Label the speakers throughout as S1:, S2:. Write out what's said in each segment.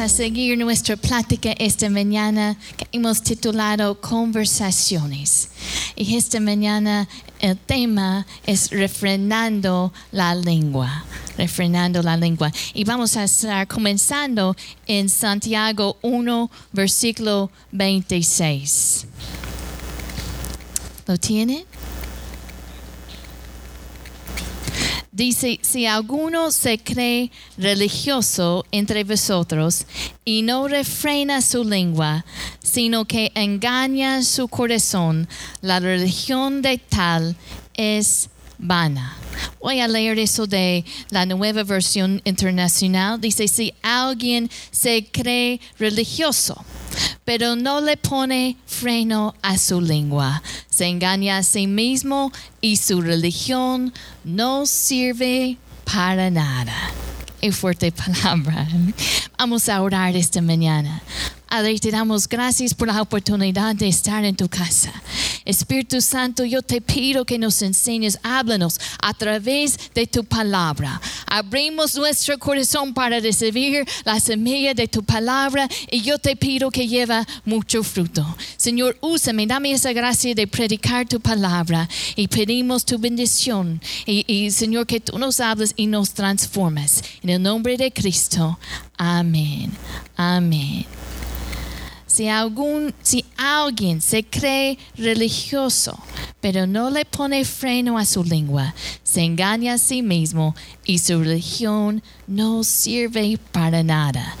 S1: a seguir nuestra plática esta mañana que hemos titulado Conversaciones. Y esta mañana el tema es refrenando la lengua. Refrenando la lengua. Y vamos a estar comenzando en Santiago 1, versículo 26. ¿Lo tienen? Dice, si alguno se cree religioso entre vosotros y no refrena su lengua, sino que engaña su corazón, la religión de tal es vana. Voy a leer eso de la nueva versión internacional. Dice, si alguien se cree religioso, pero no le pone freno a su lengua, se engaña a sí mismo y su religión no sirve para nada. Qué fuerte palabra. Vamos a orar esta mañana. Padre, te damos gracias por la oportunidad de estar en tu casa. Espíritu Santo, yo te pido que nos enseñes, háblanos a través de tu palabra. Abrimos nuestro corazón para recibir la semilla de tu palabra y yo te pido que lleva mucho fruto. Señor, úsame, dame esa gracia de predicar tu palabra y pedimos tu bendición. Y, Señor, que tú nos hables y nos transformes. En el nombre de Cristo. Amén. Amén. Si, algún, si alguien se cree religioso, pero no le pone freno a su lengua, se engaña a sí mismo y su religión no sirve para nada.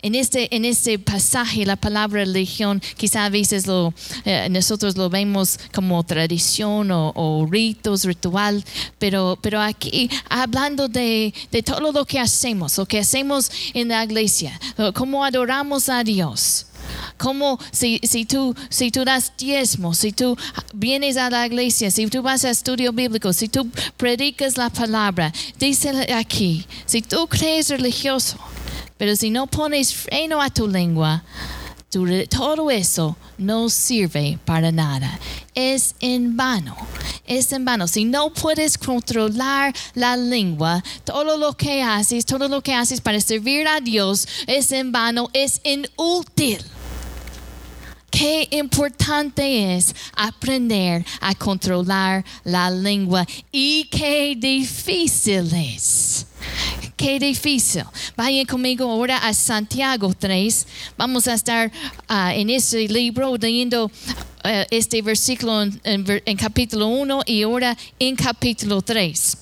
S1: En este, en este pasaje, la palabra religión, quizá a veces lo, eh, nosotros lo vemos como tradición o, o, ritos, ritual, pero, pero aquí hablando de, de todo lo que hacemos, lo que hacemos en la iglesia, cómo adoramos a Dios. Como si, si, tú, si tú das diezmo, si tú vienes a la iglesia, si tú vas a estudio bíblico, si tú predicas la palabra, dice aquí, si tú crees religioso, pero si no pones freno a tu lengua, todo eso no sirve para nada. Es en vano. Es en vano. Si no puedes controlar la lengua, todo lo que haces, todo lo que haces para servir a Dios es en vano, es inútil. Qué importante es aprender a controlar la lengua y qué difícil es. Qué difícil. Vayan conmigo ahora a Santiago 3. Vamos a estar uh, en este libro leyendo uh, este versículo en, en, en capítulo 1 y ahora en capítulo 3.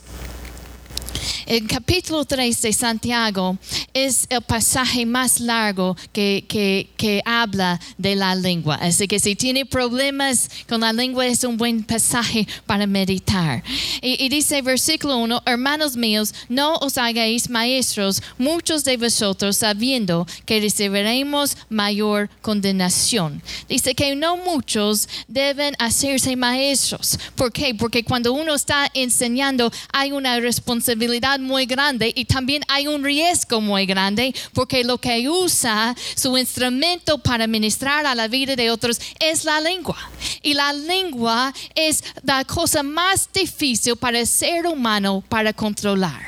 S1: El capítulo 3 de Santiago es el pasaje más largo que, que, que, habla de la lengua. Así que si tiene problemas con la lengua es un buen pasaje para meditar. Y, y dice versículo 1, hermanos míos, no os hagáis maestros muchos de vosotros sabiendo que recibiremos mayor condenación. Dice que no muchos deben hacerse maestros. ¿Por qué? Porque cuando uno está enseñando hay una responsabilidad muy grande y también hay un riesgo muy grande porque lo que usa su instrumento para ministrar a la vida de otros es la lengua. Y la lengua es la cosa más difícil para el ser humano para controlar.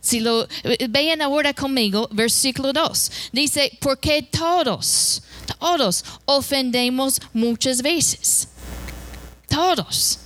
S1: Si lo vean ahora conmigo, versículo 2, dice, porque todos, todos ofendemos muchas veces. Todos.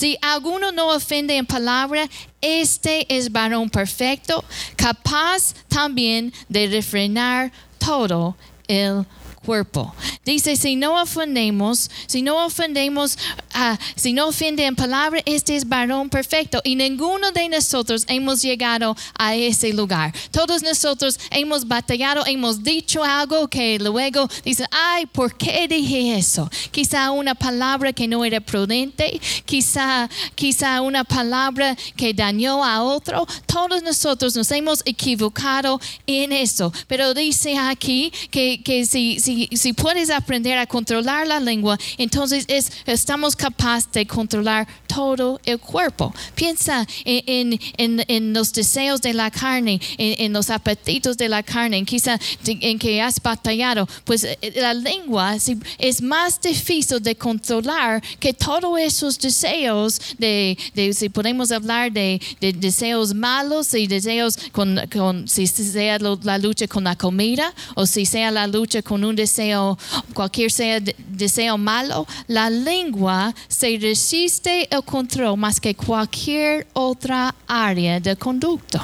S1: Si alguno no ofende en palabra, este es varón perfecto, capaz también de refrenar todo el cuerpo. Dice, si no ofendemos, si no ofendemos, uh, si no ofende en palabra, este es varón perfecto. Y ninguno de nosotros hemos llegado a ese lugar. Todos nosotros hemos batallado, hemos dicho algo que luego dice, ay, ¿por qué dije eso? Quizá una palabra que no era prudente, quizá, quizá una palabra que dañó a otro. Todos nosotros nos hemos equivocado en eso. Pero dice aquí que, que si, si si, puedes aprender a controlar la lengua, entonces es, estamos capaces de controlar todo el cuerpo. Piensa en, en, en los deseos de la carne, en, los apetitos de la carne, quizá en que has batallado. Pues eh, la lengua es más difícil de controlar que todos esos deseos, de, de si podemos hablar de, de, deseos malos y deseos con, con si sea la lucha con la comida o si sea la lucha con un deseo, cualquier sea deseo malo, la lengua se resiste el control más que cualquier otra área de conducta.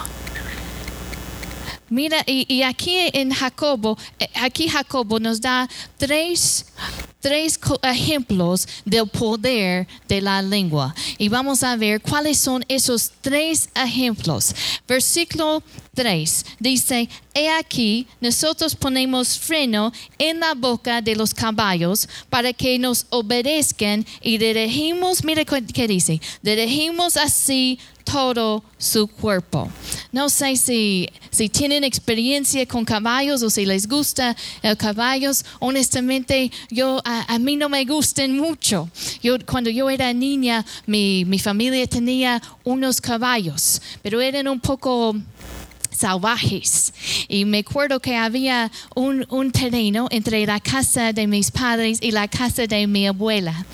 S1: Mira, y, aquí en Jacobo, eh, aquí Jacobo nos da tres, tres ejemplos del poder de la lengua. Y vamos a ver cuáles son esos tres ejemplos. Versículo 3 dice, he aquí, nosotros ponemos freno en la boca de los caballos para que nos obedezcan y dirigimos, mira qué dice, dirigimos así todo su cuerpo. No sé si, si tienen experiencia con caballos o si les gusta el caballos. Honestamente, yo, a, mí no me gustan mucho. Yo, cuando yo era niña, mi, mi familia tenía unos caballos, pero eran un poco salvajes. Y me acuerdo que había un, un, terreno entre la casa de mis padres y la casa de mi abuela.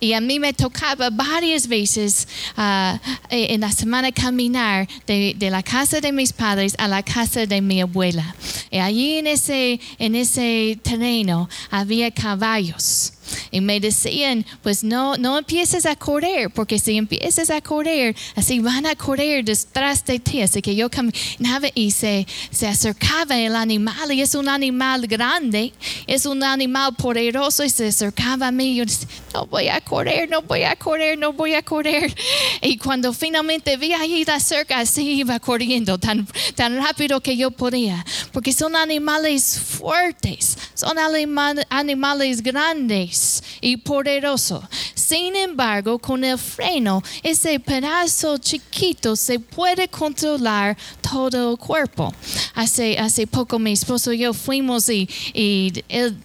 S1: Y a mí me tocaba varias veces uh, en la semana caminar de, de, la casa de mis padres a la casa de mi abuela. Y allí en ese, en ese terreno había caballos. Y me decían, pues no, no empieces a correr, porque si empiezas a correr, así van a correr detrás de ti. Así que yo caminaba y se, se acercaba el animal, y es un animal grande, es un animal poderoso, y se acercaba a mí. Yo decía, no voy a correr, no voy a correr, no voy a correr. Y cuando finalmente vi ahí de cerca, así iba corriendo tan, tan rápido que yo podía, porque son animales fuertes, son animales grandes y poderoso. Sin embargo, con el freno, ese pedazo chiquito se puede controlar todo el cuerpo. Hace, hace poco mi esposo y yo fuimos y, él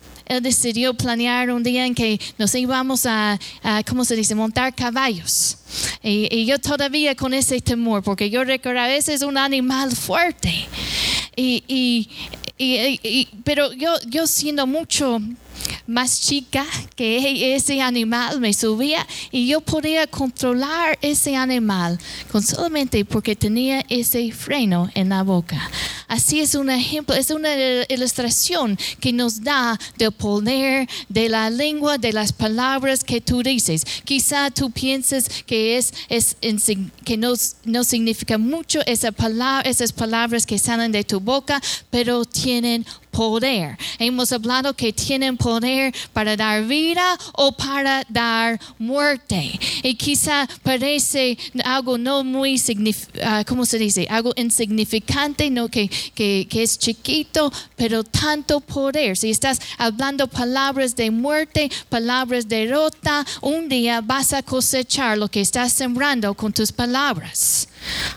S1: decidió planear un día en que nos íbamos a, ¿cómo se dice?, montar caballos. Y, yo todavía con ese temor, porque yo recuerdo a veces un animal fuerte. Y, pero yo, yo siendo mucho más chica que ese animal me subía y yo podía controlar ese animal con solamente porque tenía ese freno en la boca. Así es un ejemplo, es una ilustración que nos da del poder de la lengua, de las palabras que tú dices. Quizá tú pienses que es, es que no, no significa mucho esa palabra, esas palabras que salen de tu boca, pero tienen poder. Hemos hablado que tienen poder para dar vida o para dar muerte. Y quizá parece algo no muy, uh, ¿cómo se dice? Algo insignificante, no que, que, que es chiquito, pero tanto poder. Si estás hablando palabras de muerte, palabras de derrota, un día vas a cosechar lo que estás sembrando con tus palabras.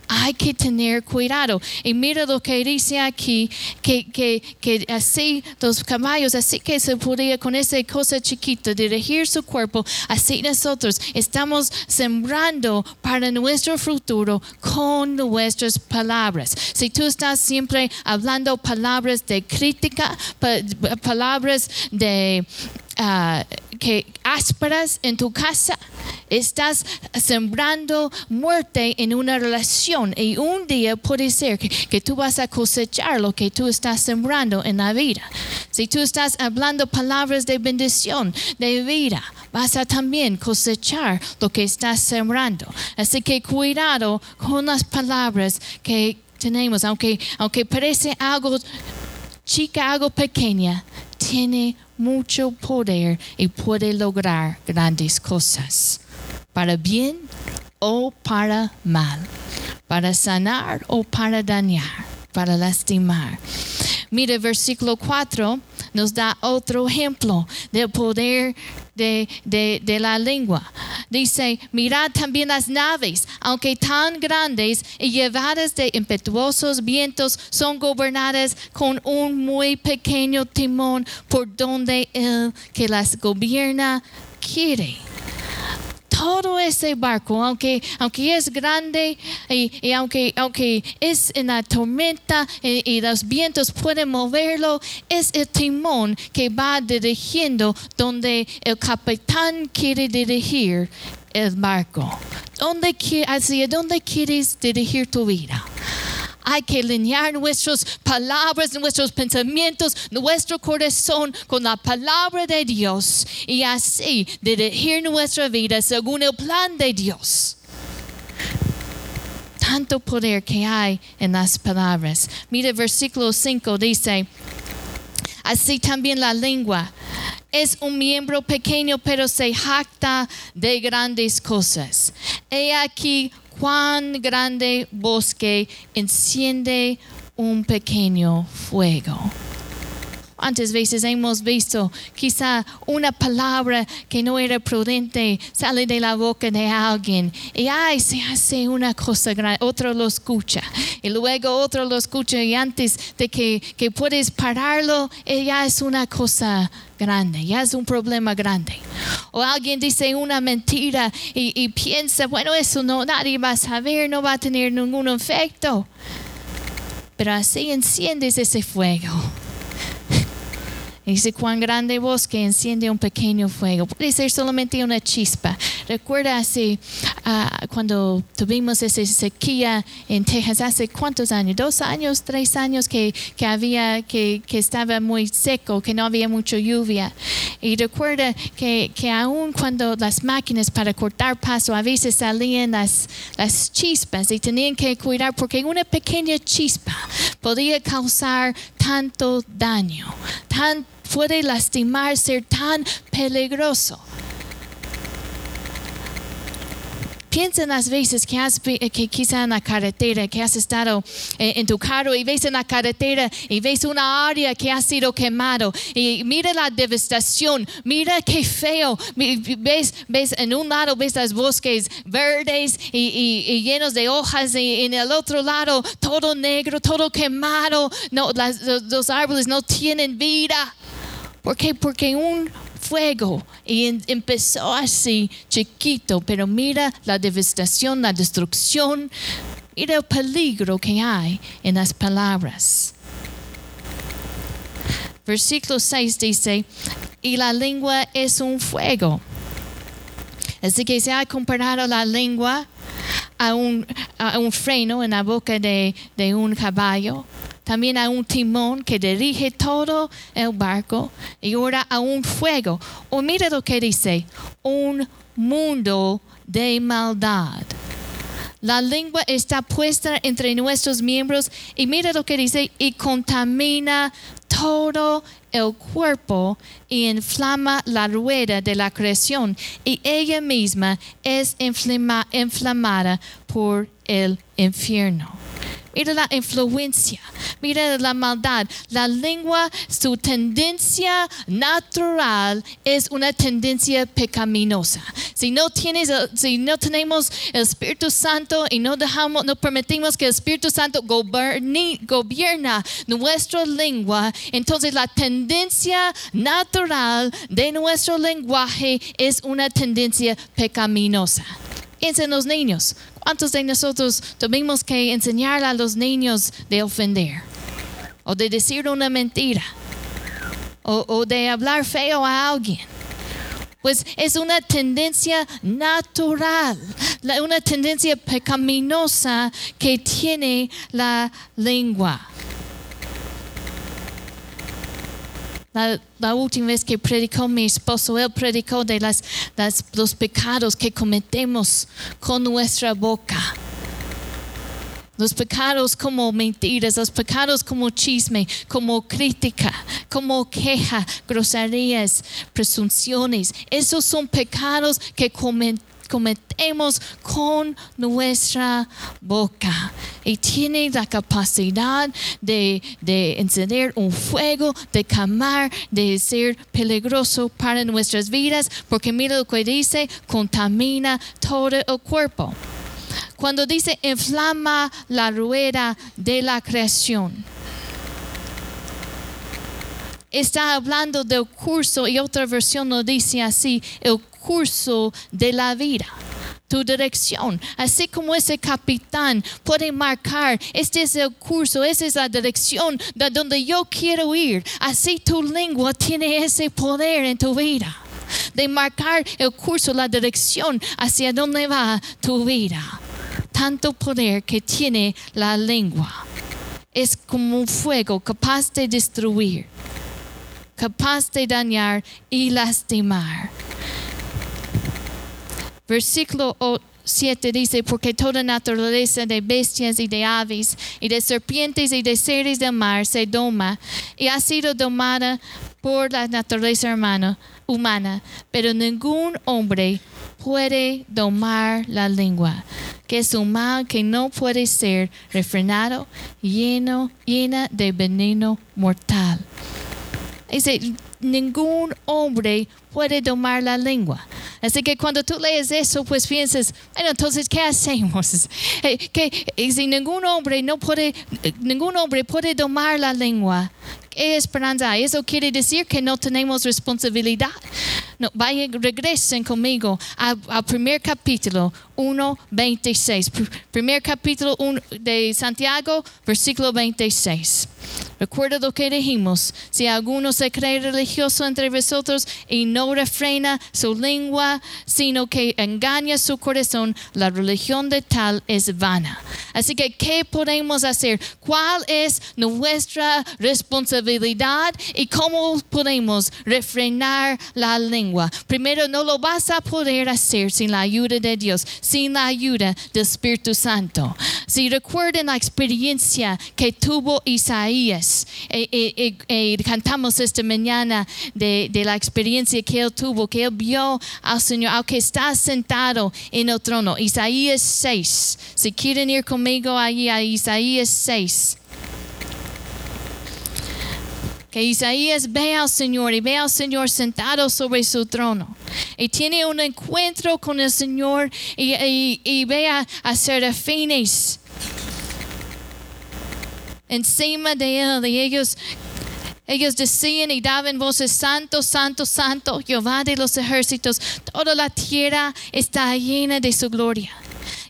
S1: Hay que tener cuidado. Y mira lo que dice aquí, que, que, que así los caballos, así que se podía con esa cosa chiquita dirigir su cuerpo, así nosotros estamos sembrando para nuestro futuro con nuestras palabras. Si tú estás siempre hablando palabras de crítica, palabras de Ah, que ásperas en tu casa, estás sembrando muerte en una relación y un día puede ser que, que, tú vas a cosechar lo que tú estás sembrando en la vida. Si tú estás hablando palabras de bendición, de vida, vas a también cosechar lo que estás sembrando. Así que cuidado con las palabras que tenemos, aunque, aunque parece algo chica, algo pequeña, tiene mucho poder y puede lograr grandes cosas, para bien o para mal, para sanar o para dañar, para lastimar. Mire, versículo 4 nos da otro ejemplo del poder de, de, la lengua. Dice, mirad también las naves, aunque tan grandes y llevadas de impetuosos vientos, son gobernadas con un muy pequeño timón por donde el que las gobierna quiere todo ese barco, aunque, aunque es grande y, aunque, aunque es en la tormenta y, y, los vientos pueden moverlo, es el timón que va dirigiendo donde el capitán quiere dirigir el barco. ¿Dónde, ¿Hacia dónde quieres dirigir tu vida? Hay que alinear nuestras palabras, nuestros pensamientos, nuestro corazón con la palabra de Dios y así dirigir nuestra vida según el plan de Dios. Tanto poder que hay en las palabras. Mire, versículo 5 dice, así también la lengua es un miembro pequeño, pero se jacta de grandes cosas. He aquí cuán grande bosque enciende un pequeño fuego. ¿Cuántas veces hemos visto quizá una palabra que no era prudente sale de la boca de alguien y ay, se hace una cosa grande, otro lo escucha y luego otro lo escucha y antes de que, que puedes pararlo, ya es una cosa grande, ya es un problema grande. O alguien dice una mentira y, y piensa, bueno, eso no, nadie va a saber, no va a tener ningún efecto. Pero así enciendes ese fuego Dice, cuán grande bosque enciende un pequeño fuego. Puede ser solamente una chispa. Recuerda así, uh, cuando tuvimos esa sequía en Texas hace cuántos años, dos años, tres años que, que había, que, que, estaba muy seco, que no había mucha lluvia. Y recuerda que, que aún cuando las máquinas para cortar paso a veces salían las, las chispas y tenían que cuidar porque una pequeña chispa podía causar tanto daño, tan, puede lastimar, ser tan peligroso. Piensa en las veces que, has, que quizá en la carretera, que has estado eh, en tu carro y ves en la carretera y ves una área que ha sido quemado y mira la devastación, mira qué feo, ves, ves en un lado ves los bosques verdes y, llenos de hojas y en el otro lado todo negro, todo quemado, no, los árboles no tienen vida. ¿Por qué? Porque un fuego y empezó así chiquito, pero mira la devastación, la destrucción, mira el peligro que hay en las palabras. Versículo 6 dice, y la lengua es un fuego. Así que se ha comparado la lengua a un, a un freno en la boca de, de un caballo también a un timón que dirige todo el barco y ahora a un fuego. O mira lo que dice, un mundo de maldad. La lengua está puesta entre nuestros miembros y mira lo que dice, y contamina todo el cuerpo y inflama la rueda de la creación y ella misma es inflamada por el infierno. Mira la influencia, mira la maldad. La lengua, su tendencia natural es una tendencia pecaminosa. Si no tienes, si no tenemos el Espíritu Santo y no dejamos, no permitimos que el Espíritu Santo gobierne, gobierna nuestra lengua, entonces la tendencia natural de nuestro lenguaje es una tendencia pecaminosa. Piensa en los niños. ¿Cuántos de nosotros tuvimos que enseñar a los niños de ofender? O de decir una mentira? O, de hablar feo a alguien? Pues es una tendencia natural, una tendencia pecaminosa que tiene la lengua. La, última vez que predicó mi esposo, él predicó de las, los pecados que cometemos con nuestra boca. Los pecados como mentiras, los pecados como chisme, como crítica, como queja, groserías, presunciones. Esos son pecados que cometemos cometemos con nuestra boca. Y tiene la capacidad de, de encender un fuego, de quemar, de ser peligroso para nuestras vidas, porque mira lo que dice, contamina todo el cuerpo. Cuando dice inflama la rueda de la creación. Está hablando del curso y otra versión lo dice así, el curso de la vida tu dirección. Así como ese capitán puede marcar, este es el curso, esa es la dirección de donde yo quiero ir. Así tu lengua tiene ese poder en tu vida. De marcar el curso, la dirección hacia donde va tu vida. Tanto poder que tiene la lengua. Es como un fuego capaz de destruir, capaz de dañar y lastimar. Versículo 7 dice, porque toda naturaleza de bestias y de aves y de serpientes y de seres del mar se doma y ha sido domada por la naturaleza humana, humana pero ningún hombre puede domar la lengua, que es un mal que no puede ser refrenado, lleno, llena de veneno mortal. Dice, ningún hombre puede domar la lengua. Así que cuando tú lees eso, pues piensas, bueno, entonces, ¿qué hacemos? Eh, que si ningún hombre no puede, ningún hombre puede domar la lengua, ¿qué esperanza Eso quiere decir que no tenemos responsabilidad. No, vayan, regresen conmigo al primer capítulo 1, 26. Primer capítulo 1 de Santiago, versículo 26. Recuerda lo que dijimos. Si alguno se cree religioso entre vosotros y no refrena su lengua, sino que engaña su corazón, la religión de tal es vana. Así que, ¿qué podemos hacer? ¿Cuál es nuestra responsabilidad y cómo podemos refrenar la lengua? Primero, no lo vas a poder hacer sin la ayuda de Dios, sin la ayuda del Espíritu Santo. Si recuerden la experiencia que tuvo Isaías, y cantamos esta mañana de, la experiencia que él tuvo, que él vio al Señor, aunque está sentado en el trono. Isaías 6. Si quieren ir conmigo allí a Isaías 6 que Isaías ve al Señor y ve al Señor sentado sobre su trono. Y tiene un encuentro con el Señor y, ve a, a serafines encima de él ellos ellos decían y daban voces, Santo, Santo, Santo, Jehová de los ejércitos, toda la tierra está llena de su gloria.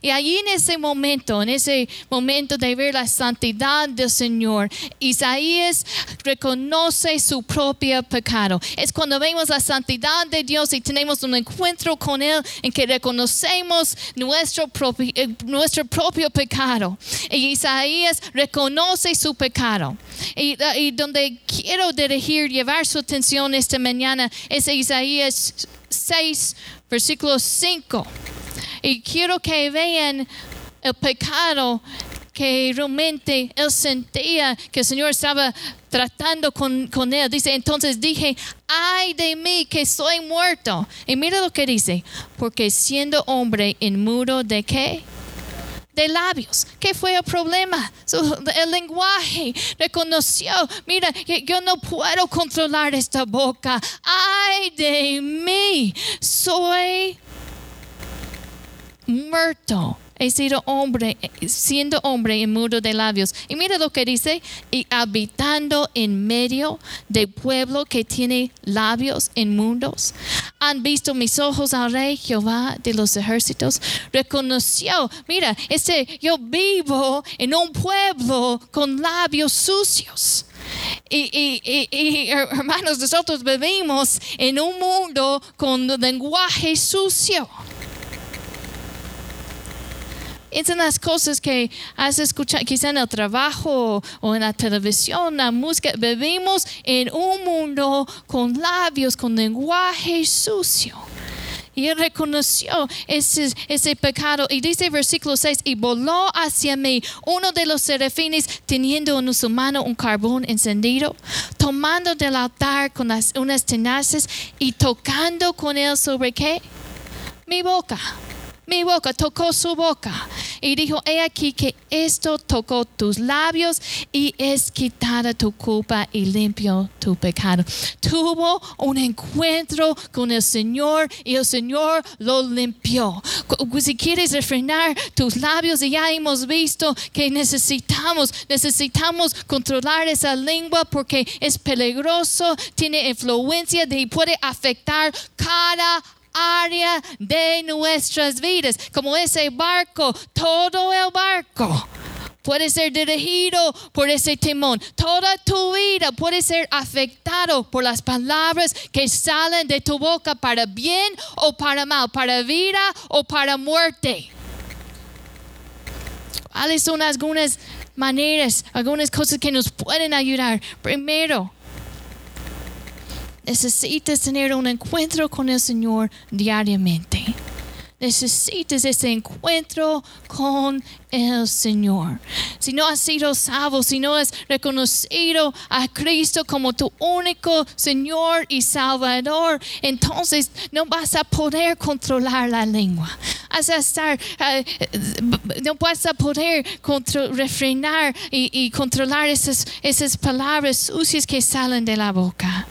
S1: Y allí en ese momento, en ese momento de ver la santidad del Señor, Isaías reconoce su propio pecado. Es cuando vemos la santidad de Dios y tenemos un encuentro con Él en que reconocemos nuestro propio, eh, nuestro propio pecado. Y Isaías reconoce su pecado. Y, y donde quiero dirigir, llevar su atención esta mañana es Isaías 6, versículo 5. Y quiero que vean el pecado que realmente él sentía que el Señor estaba tratando con, con, él. Dice, entonces dije, ay de mí que soy muerto. Y mira lo que dice, porque siendo hombre inmudo de qué? De labios. ¿Qué fue el problema? el lenguaje reconoció, mira, yo no puedo controlar esta boca. Ay de mí, soy muerto. He sido hombre, siendo hombre y mudo de labios. Y mira lo que dice, y habitando en medio de pueblo que tiene labios inmundos. Han visto mis ojos al rey Jehová de los ejércitos. Reconoció, mira, este, yo vivo en un pueblo con labios sucios. Y, y, y, hermanos, nosotros vivimos en un mundo con lenguaje sucio. En las cosas que has escuchado, quizá en el trabajo o en la televisión, la música. Vivimos en un mundo con labios, con lenguaje sucio. Y él reconoció ese, ese, pecado. Y dice versículo 6, y voló hacia mí uno de los serafines teniendo en su mano un carbón encendido, tomando del altar con unas tenaces y tocando con él sobre qué? Mi boca mi boca, tocó su boca. y dijo, he aquí que esto tocó tus labios y es quitada tu culpa y limpio tu pecado. Tuvo un encuentro con el Señor y el Señor lo limpió. Si quieres refrenar tus labios, y ya hemos visto que necesitamos, necesitamos controlar esa lengua porque es peligroso, tiene influencia y puede afectar cada área de nuestras vidas, como ese barco, todo el barco puede ser dirigido por ese timón. Toda tu vida puede ser afectado por las palabras que salen de tu boca para bien o para mal, para vida o para muerte. ¿Cuáles son algunas maneras, algunas cosas que nos pueden ayudar? Primero, necesitas tener un encuentro con el Señor diariamente. Necesitas ese encuentro con el Señor. Si no has sido salvo, si no has reconocido a Cristo como tu único Señor y Salvador, entonces no vas a poder controlar la lengua. Vas a estar, eh, no vas a poder refrenar y, y controlar esas, esas palabras sucias que salen de la boca.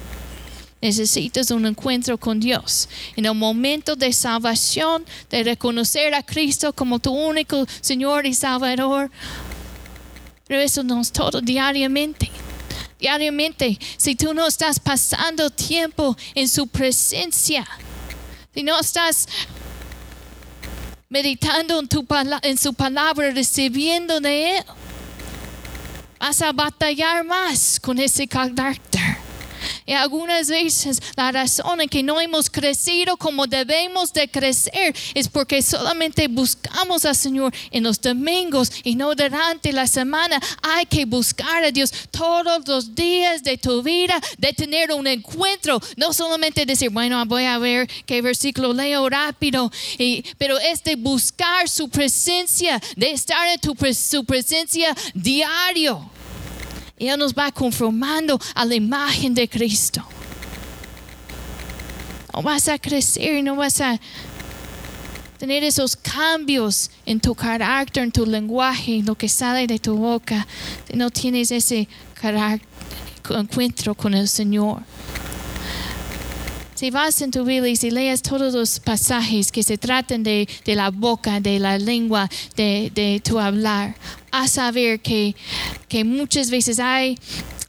S1: Necesitas un encuentro con Dios. En el momento de salvación, de reconocer a Cristo como tu único Señor y Salvador. Pero eso no es todo diariamente. Diariamente, si tú no estás pasando tiempo en su presencia, si no estás meditando en, su palabra, recibiendo de Él, vas a batallar más con ese carácter. Y algunas veces la razón en que no hemos crecido como debemos de crecer es porque solamente buscamos al Señor en los domingos y no durante la semana. Hay que buscar a Dios todos los días de tu vida, de tener un encuentro. No solamente decir, bueno, voy a ver qué versículo leo rápido, pero es de buscar su presencia, de estar en su presencia diario. Él nos va conformando a la imagen de Cristo. No vas a crecer, no vas a tener esos cambios en tu carácter, en tu lenguaje, en lo que sale de tu boca. No tienes ese encuentro con el Señor. Si vas en tu Biblia y si lees todos los pasajes que se tratan de, la boca, de la lengua, de, tu hablar, a saber que, que muchas veces hay,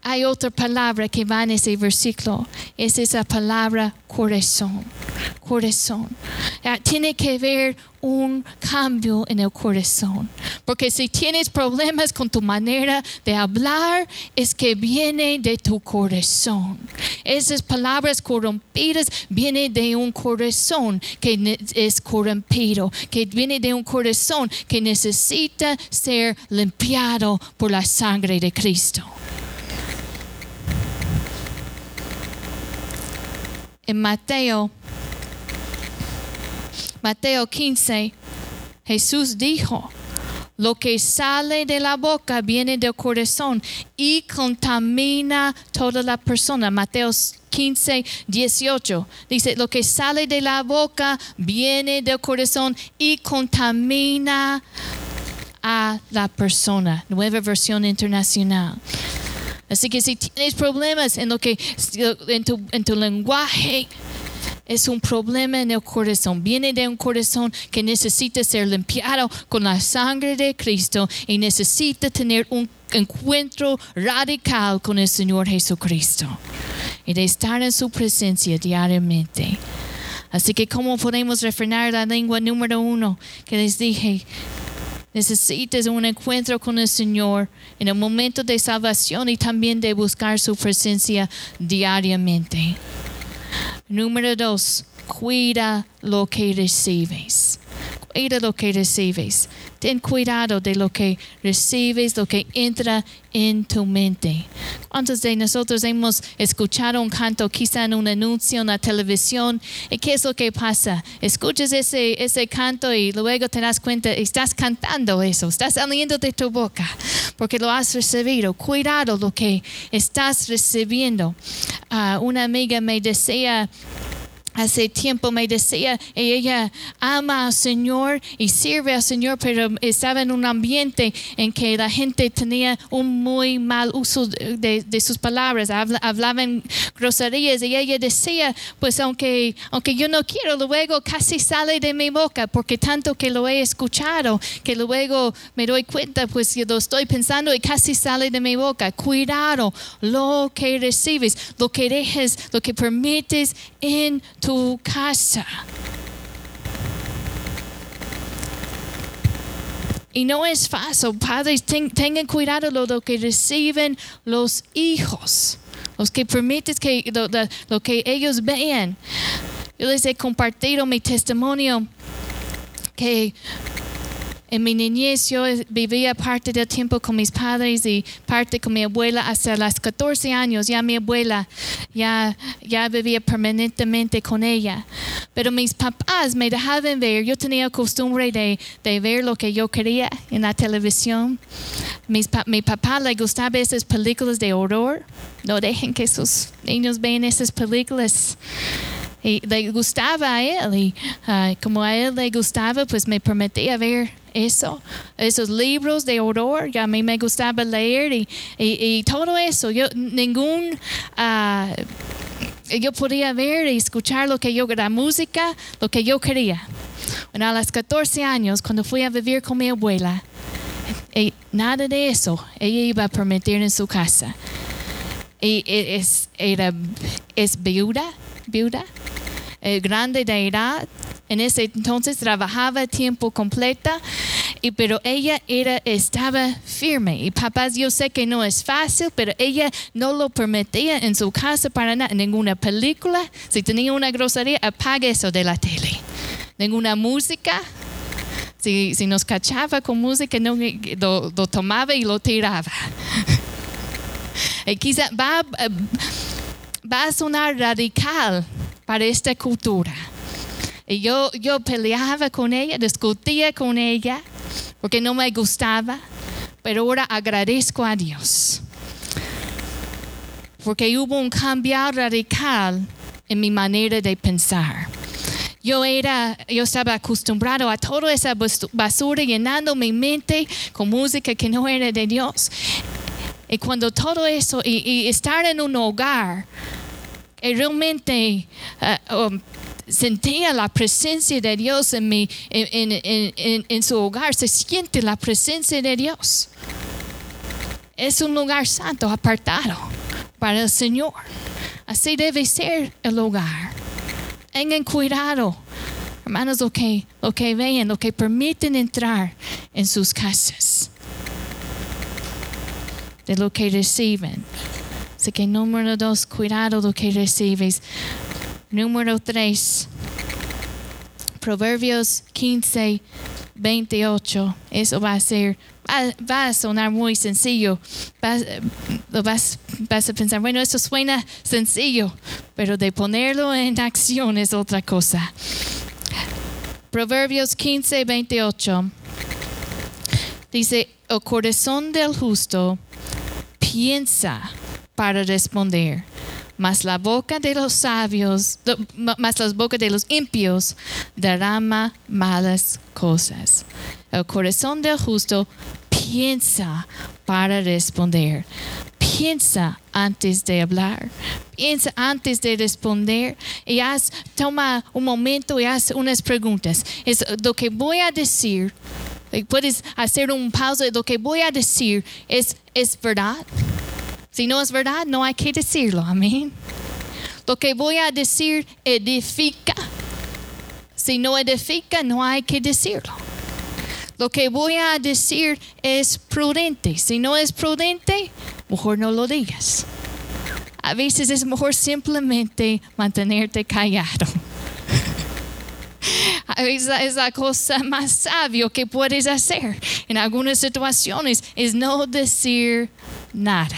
S1: hay otra palabra que va en ese versículo. Es esa palabra corazón. Corazón. Tiene que ver un cambio en el corazón. Porque si tienes problemas con tu manera de hablar, es que viene de tu corazón. Esas palabras corrompidas vienen de un corazón que es corrompido, que viene de un corazón que necesita ser limpiado por la sangre de Cristo. En Mateo Mateo 15, Jesús dijo, lo que sale de la boca viene del corazón y contamina toda la persona. Mateo 15, 18. Dice, lo que sale de la boca viene del corazón y contamina a la persona. Nueva versión internacional. Así que si tienes problemas en lo que en tu, en tu lenguaje, es un problema en el corazón. Viene de un corazón que necesita ser limpiado con la sangre de Cristo y necesita tener un encuentro radical con el Señor Jesucristo y de estar en su presencia diariamente. Así que, ¿cómo podemos refrenar la lengua número uno que les dije? Necesitas un encuentro con el Señor en el momento de salvación y también de buscar su presencia diariamente. Número dos, cuida lo que recibes. Cuida lo que recibes. Ten cuidado de lo que recibes, lo que entra en tu mente. ¿Cuántos de nosotros hemos escuchado un canto, quizá en un anuncio en la televisión? ¿Y qué es lo que pasa? Escuchas ese, ese canto y luego te das cuenta, estás cantando eso, estás saliendo de tu boca porque lo has recibido. Cuidado lo que estás recibiendo. Uh, una amiga me decía, hace tiempo me decía, ella ama al Señor y sirve al Señor, pero estaba en un ambiente en que la gente tenía un muy mal uso de, sus palabras, Habla, hablaban groserías y ella decía, pues aunque, aunque yo no quiero, luego casi sale de mi boca, porque tanto que lo he escuchado, que luego me doy cuenta, pues yo lo estoy pensando y casi sale de mi boca. Cuidado lo que recibes, lo que dejes, lo que permites en tu casa. Y no es fácil, padres, ten, tengan cuidado de lo que reciben los hijos, los que permiten que lo, lo que ellos vean. Yo les he compartido mi testimonio que en mi niñez yo vivía parte del tiempo con mis padres y parte con mi abuela hasta los 14 años. Ya mi abuela ya, ya vivía permanentemente con ella. Pero mis papás me dejaban ver, yo tenía costumbre de, de ver lo que yo quería en la televisión. Mis, mi papá le gustaba esas películas de horror. No dejen que sus niños vean esas películas y le gustaba a él y uh, como a él le gustaba pues me permitía ver eso esos libros de horror y a mí me gustaba leer y, y, todo eso yo ningún uh, yo podía ver y escuchar lo que yo la música lo que yo quería bueno, a los 14 años cuando fui a vivir con mi abuela nada de eso ella iba a permitir en su casa y es, era, es viuda viuda, eh, grande de edad. En ese entonces trabajaba tiempo completa, y, pero ella era, estaba firme. Y papás, yo sé que no es fácil, pero ella no lo permitía en su casa para nada. Ninguna película, si tenía una grosería, apague eso de la tele. Ninguna música. Si, si nos cachaba con música, no, lo, lo tomaba y lo tiraba. y quizá va va a sonar radical para esta cultura. Y yo, yo peleaba con ella, discutía con ella, porque no me gustaba, pero ahora agradezco a Dios. Porque hubo un cambio radical en mi manera de pensar. Yo era, yo estaba acostumbrado a toda esa basura llenando mi mente con música que no era de Dios. Y cuando todo eso, y, y estar en un hogar, y realmente uh, um, sentía la presencia de Dios en, mi, en, su hogar, se siente la presencia de Dios. Es un lugar santo, apartado para el Señor. Así debe ser el hogar. Tengan cuidado, hermanos, lo que, lo que vean, lo que permiten entrar en sus casas, de lo que reciben. Así que número dos, cuidado lo que recibes. Número tres, Proverbios 15, 28. Eso va a ser, va, a sonar muy sencillo. Vas, vas, vas a pensar, bueno, eso suena sencillo, pero de ponerlo en acción es otra cosa. Proverbios 15, 28. Dice, el corazón del justo piensa para responder. Mas la boca de los sabios, mas las bocas de los impios derrama malas cosas. El corazón del justo piensa para responder. Piensa antes de hablar. Piensa antes de responder. Y haz, toma un momento y haz unas preguntas. Es lo que voy a decir. Puedes hacer un pausa. Lo que voy a decir es, es verdad. Si no es verdad, no hay que decirlo. Amén. Lo que voy a decir edifica. Si no edifica, no hay que decirlo. Lo que voy a decir es prudente. Si no es prudente, mejor no lo digas. A veces es mejor simplemente mantenerte callado. A veces es la cosa más sabia que puedes hacer en algunas situaciones es no decir nada.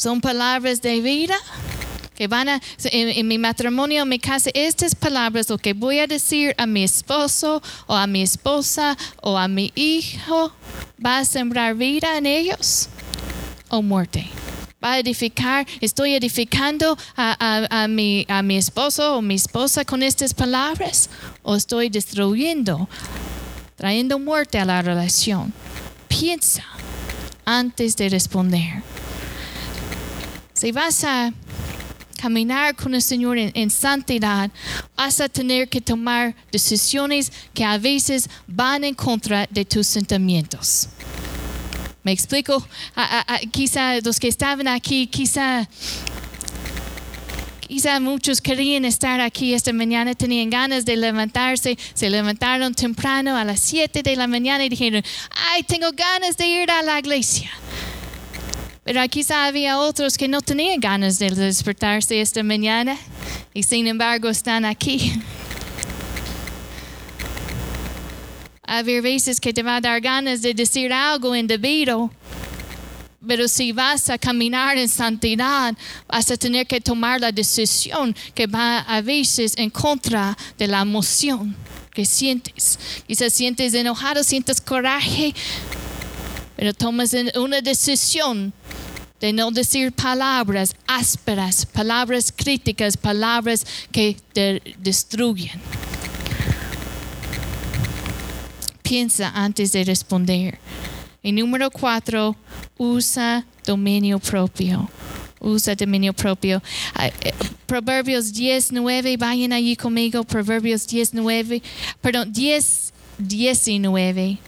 S1: Son palabras de vida que van a, en, en, mi matrimonio, en mi casa, estas palabras, lo que voy a decir a mi esposo o a mi esposa o a mi hijo, va a sembrar vida en ellos o muerte. va a edificar, estoy edificando a, a, a, mi, a mi esposo o mi esposa con estas palabras o estoy destruyendo, trayendo muerte a la relación. Piensa antes de responder. Si vas a caminar con el Señor en, en, santidad, vas a tener que tomar decisiones que a veces van en contra de tus sentimientos. ¿Me explico? A, quizá los que estaban aquí, quizá, quizá muchos querían estar aquí esta mañana, tenían ganas de levantarse, se levantaron temprano a las 7 de la mañana y dijeron, ay, tengo ganas de ir a la iglesia. Pero quizá había otros que no tenían ganas de despertarse esta mañana y sin embargo están aquí. haber veces que te va a dar ganas de decir algo indebido. Pero si vas a caminar en santidad, vas a tener que tomar la decisión que va a veces en contra de la emoción que sientes. Quizás sientes enojado, sientes coraje, pero tomas una decisión de no decir palabras ásperas, palabras críticas, palabras que te destruyen. piensa antes de responder. Y número cuatro, usa dominio propio. Usa dominio propio. Uh, Proverbios 10, 9, vayan allí conmigo. Proverbios 10, 9, perdón, 10, 19.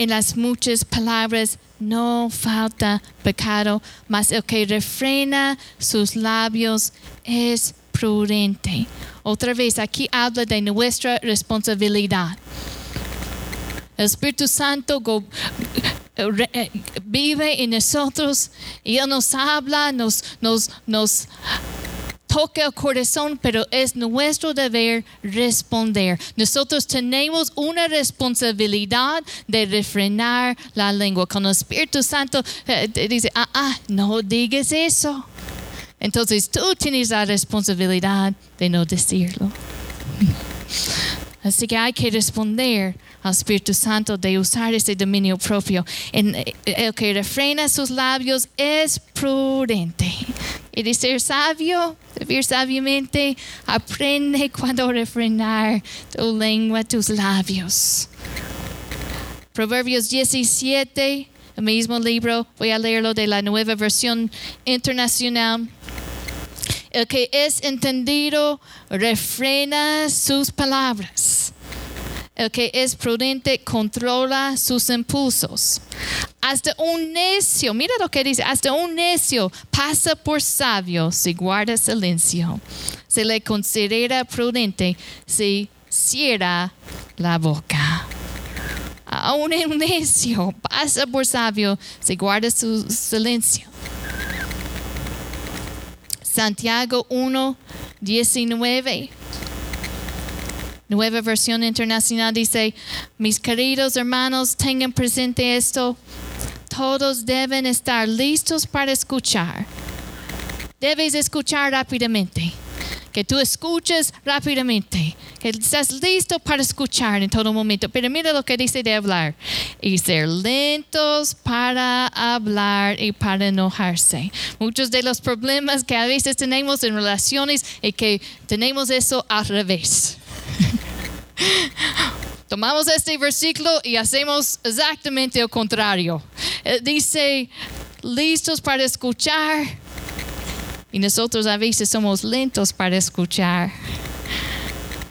S1: En las muchas palabras no falta pecado, mas el que refrena sus labios es prudente. Otra vez, aquí habla de nuestra responsabilidad. El Espíritu Santo re, vive en nosotros y Él nos habla, nos, nos, nos toca el corazón, pero es nuestro deber responder. Nosotros tenemos una responsabilidad de refrenar la lengua. Cuando el Espíritu Santo eh, dice, ah, ah, no digas eso. Entonces tú tienes la responsabilidad de no decirlo. Así que hay que responder al Espíritu Santo de usar ese dominio propio. En, eh, el que refrena sus labios es prudente. Y de ser sabio, vivir sabiamente, aprende cuando refrenar tu lengua, tus labios. Proverbios 17, el mismo libro, voy a leerlo de la nueva versión internacional. El que es entendido refrena sus palabras. El que es prudente controla sus impulsos. Hasta un necio, mira lo que dice, hasta un necio pasa por sabio si guarda silencio. Se le considera prudente si cierra la boca. Aún un necio pasa por sabio si guarda su silencio. Santiago 1, 19. Nueva versión internacional dice, mis queridos hermanos, tengan presente esto. Todos deben estar listos para escuchar. Debes escuchar rápidamente que tú escuches rápidamente, que estás listo para escuchar en todo momento. Pero mira lo que dice de hablar. Y ser lentos para hablar y para enojarse. Muchos de los problemas que a veces tenemos en relaciones es que tenemos eso al revés. Tomamos este versículo y hacemos exactamente lo contrario. Eh, dice, listos para escuchar y nosotros a veces somos lentos para escuchar.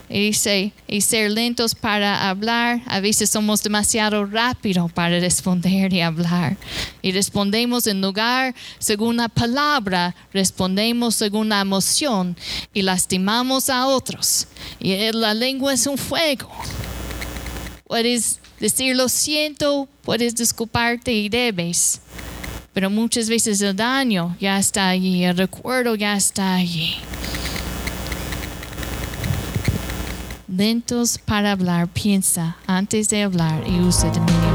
S1: Y dice, y ser lentos para hablar, a veces somos demasiado rápidos para responder y hablar. Y respondemos en lugar según la palabra, respondemos según la emoción y lastimamos a otros. Y la lengua es un fuego. Puedes decir lo siento, puedes disculparte y debes pero muchas veces el daño ya está allí, el recuerdo ya está allí. Lentos para hablar, piensa antes de hablar y usa dominio